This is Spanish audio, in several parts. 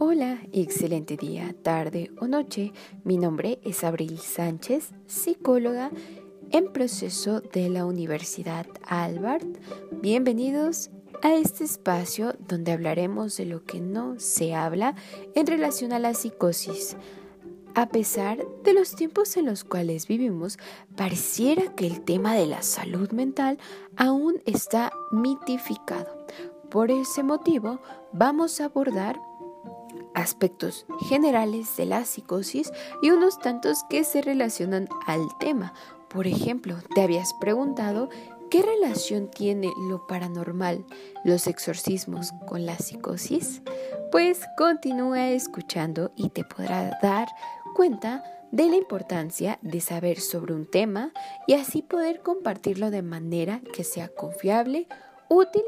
Hola, excelente día, tarde o noche. Mi nombre es Abril Sánchez, psicóloga en proceso de la Universidad Albert. Bienvenidos a este espacio donde hablaremos de lo que no se habla en relación a la psicosis. A pesar de los tiempos en los cuales vivimos, pareciera que el tema de la salud mental aún está mitificado. Por ese motivo, vamos a abordar aspectos generales de la psicosis y unos tantos que se relacionan al tema. Por ejemplo, ¿te habías preguntado qué relación tiene lo paranormal, los exorcismos con la psicosis? Pues continúa escuchando y te podrá dar cuenta de la importancia de saber sobre un tema y así poder compartirlo de manera que sea confiable, útil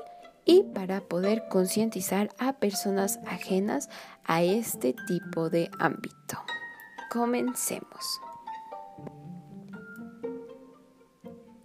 y para poder concientizar a personas ajenas a este tipo de ámbito. Comencemos.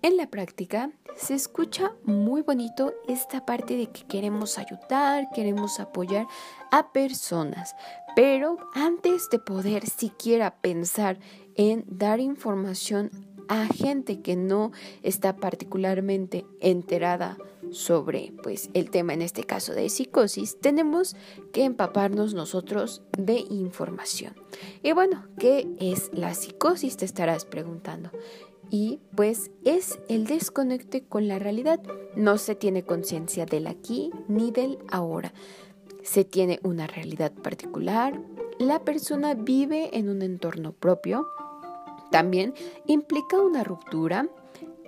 En la práctica se escucha muy bonito esta parte de que queremos ayudar, queremos apoyar a personas, pero antes de poder siquiera pensar en dar información a gente que no está particularmente enterada sobre pues el tema en este caso de psicosis, tenemos que empaparnos nosotros de información. Y bueno, ¿qué es la psicosis? Te estarás preguntando. Y pues es el desconecte con la realidad. No se tiene conciencia del aquí ni del ahora. Se tiene una realidad particular. La persona vive en un entorno propio. También implica una ruptura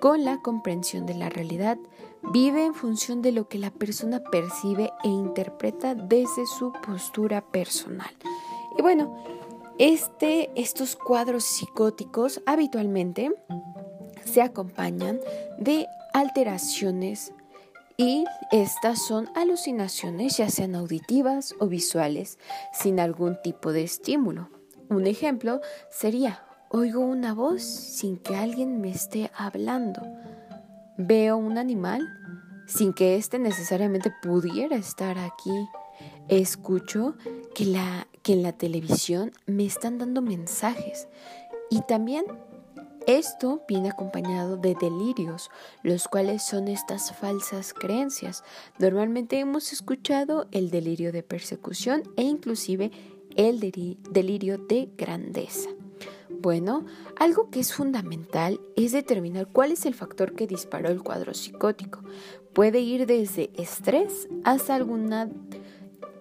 con la comprensión de la realidad vive en función de lo que la persona percibe e interpreta desde su postura personal. Y bueno, este, estos cuadros psicóticos habitualmente se acompañan de alteraciones y estas son alucinaciones ya sean auditivas o visuales sin algún tipo de estímulo. Un ejemplo sería, oigo una voz sin que alguien me esté hablando. Veo un animal sin que éste necesariamente pudiera estar aquí. Escucho que, la, que en la televisión me están dando mensajes y también esto viene acompañado de delirios, los cuales son estas falsas creencias. Normalmente hemos escuchado el delirio de persecución e inclusive el delirio de grandeza. Bueno, algo que es fundamental es determinar cuál es el factor que disparó el cuadro psicótico. Puede ir desde estrés hasta alguna,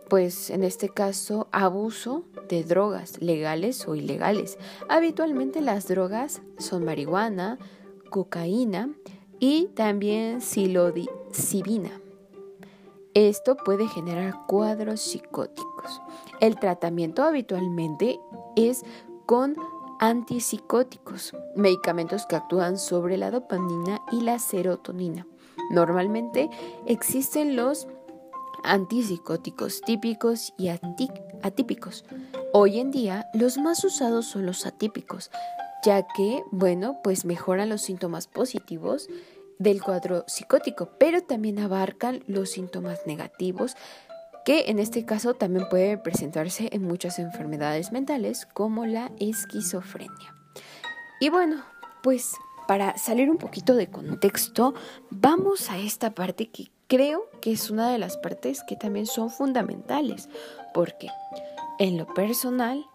pues en este caso, abuso de drogas legales o ilegales. Habitualmente las drogas son marihuana, cocaína y también psilocibina. Esto puede generar cuadros psicóticos. El tratamiento habitualmente es con antipsicóticos, medicamentos que actúan sobre la dopamina y la serotonina. Normalmente existen los antipsicóticos típicos y atípicos. Hoy en día los más usados son los atípicos, ya que, bueno, pues mejoran los síntomas positivos del cuadro psicótico, pero también abarcan los síntomas negativos que en este caso también puede presentarse en muchas enfermedades mentales como la esquizofrenia. Y bueno, pues para salir un poquito de contexto, vamos a esta parte que creo que es una de las partes que también son fundamentales, porque en lo personal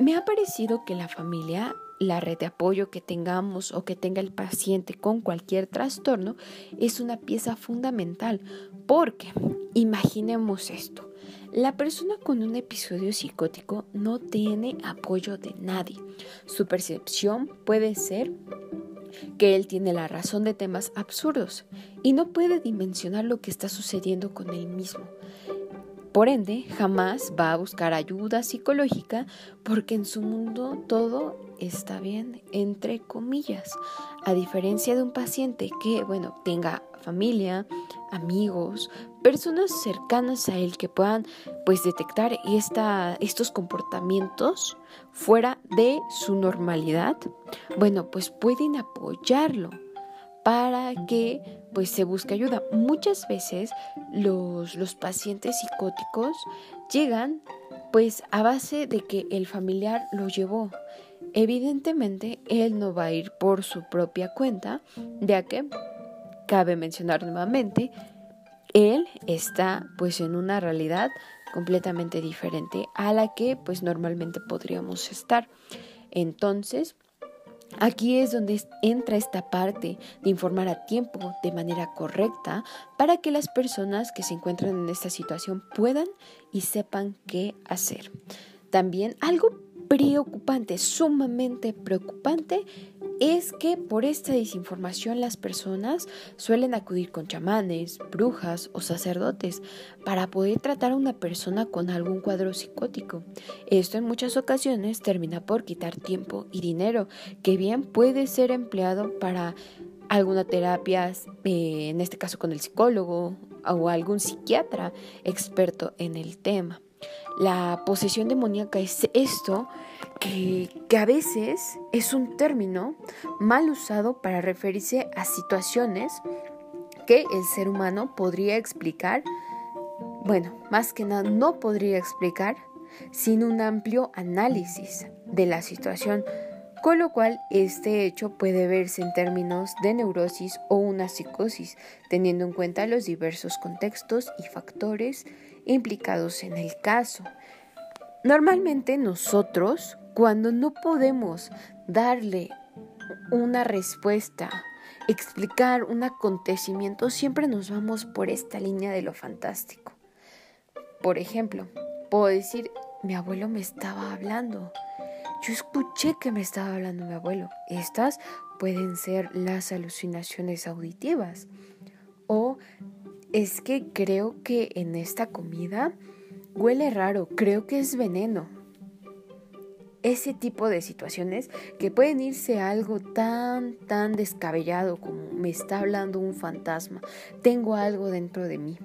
me ha parecido que la familia la red de apoyo que tengamos o que tenga el paciente con cualquier trastorno es una pieza fundamental porque imaginemos esto. La persona con un episodio psicótico no tiene apoyo de nadie. Su percepción puede ser que él tiene la razón de temas absurdos y no puede dimensionar lo que está sucediendo con él mismo. Por ende, jamás va a buscar ayuda psicológica porque en su mundo todo está bien, entre comillas. A diferencia de un paciente que, bueno, tenga familia, amigos, personas cercanas a él que puedan pues detectar esta, estos comportamientos fuera de su normalidad, bueno, pues pueden apoyarlo para que pues se busque ayuda. Muchas veces los, los pacientes psicóticos llegan Pues a base de que el familiar lo llevó. Evidentemente, él no va a ir por su propia cuenta, ya que, cabe mencionar nuevamente, él está pues en una realidad completamente diferente a la que pues normalmente podríamos estar. Entonces, Aquí es donde entra esta parte de informar a tiempo, de manera correcta, para que las personas que se encuentran en esta situación puedan y sepan qué hacer. También algo preocupante, sumamente preocupante, es que por esta desinformación las personas suelen acudir con chamanes, brujas o sacerdotes para poder tratar a una persona con algún cuadro psicótico. Esto en muchas ocasiones termina por quitar tiempo y dinero que bien puede ser empleado para alguna terapia, eh, en este caso con el psicólogo o algún psiquiatra experto en el tema. La posesión demoníaca es esto que, a veces es un término mal usado para referirse a situaciones que el ser humano podría explicar, bueno, más que nada no podría explicar sin un amplio análisis de la situación, con lo cual este hecho puede verse en términos de neurosis o una psicosis, teniendo en cuenta los diversos contextos y factores implicados en el caso. Normalmente nosotros, cuando no podemos darle una respuesta, explicar un acontecimiento, siempre nos vamos por esta línea de lo fantástico. Por ejemplo, puedo decir, mi abuelo me estaba hablando. Yo escuché que me estaba hablando mi abuelo. Estas pueden ser las alucinaciones auditivas. O es que creo que en esta comida Huele raro, creo que es veneno. Ese tipo de situaciones que pueden irse a algo tan, tan descabellado como me está hablando un fantasma, tengo algo dentro de mí.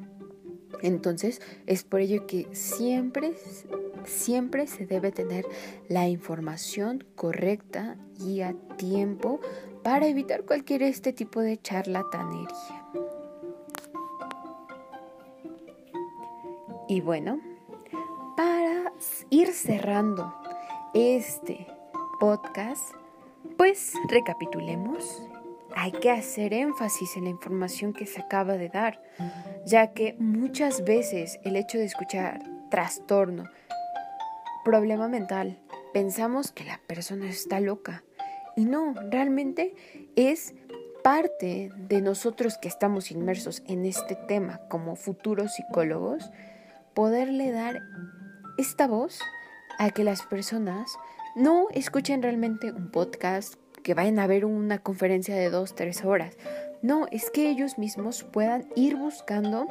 Entonces es por ello que siempre, siempre se debe tener la información correcta y a tiempo para evitar cualquier este tipo de charlatanería. Y bueno, ir cerrando este podcast, pues recapitulemos. Hay que hacer énfasis en la información que se acaba de dar, ya que muchas veces el hecho de escuchar trastorno, problema mental, pensamos que la persona está loca. Y no, realmente es parte de nosotros que estamos inmersos en este tema como futuros psicólogos, poderle dar esta voz a que las personas no escuchen realmente un podcast, que vayan a ver una conferencia de dos, tres horas. No, es que ellos mismos puedan ir buscando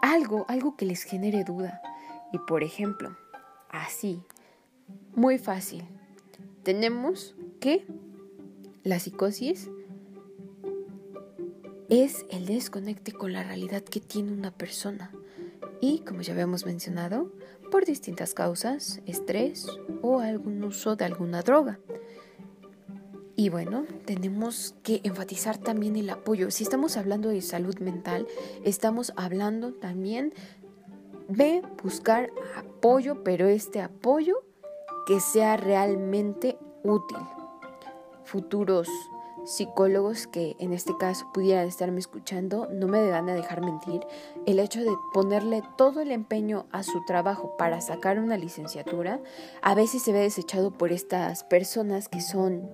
algo, algo que les genere duda. Y por ejemplo, así, muy fácil, tenemos que la psicosis es el desconecte con la realidad que tiene una persona. Y como ya habíamos mencionado, por distintas causas, estrés o algún uso de alguna droga. Y bueno, tenemos que enfatizar también el apoyo. Si estamos hablando de salud mental, estamos hablando también de buscar apoyo, pero este apoyo que sea realmente útil. Futuros psicólogos que en este caso pudieran estarme escuchando no me van a dejar mentir, el hecho de ponerle todo el empeño a su trabajo para sacar una licenciatura a veces se ve desechado por estas personas que son,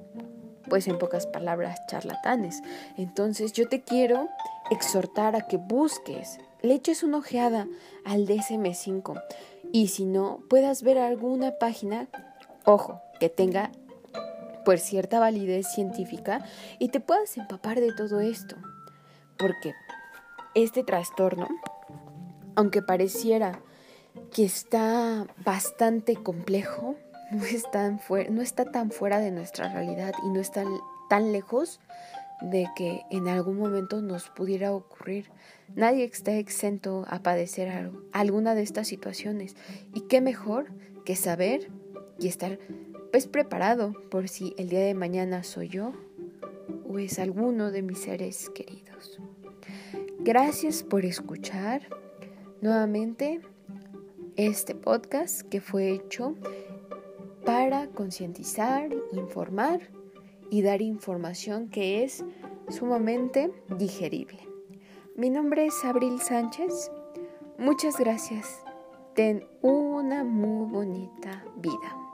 pues en pocas palabras, charlatanes. Entonces yo te quiero exhortar a que busques, le eches una ojeada al DSM5 y si no, puedas ver alguna página, ojo, que tenga por cierta validez científica y te puedas empapar de todo esto. Porque este trastorno, aunque pareciera que está bastante complejo, no, no está tan fuera de nuestra realidad y no está tan lejos de que en algún momento nos pudiera ocurrir. Nadie está exento a padecer alguna de estas situaciones. Y qué mejor que saber y estar pues preparado por si el día de mañana soy yo o es alguno de mis seres queridos. Gracias por escuchar. Nuevamente, este podcast que fue hecho para concientizar, informar y dar información que es sumamente digerible. Mi nombre es Abril Sánchez. Muchas gracias. Ten una muy bonita vida.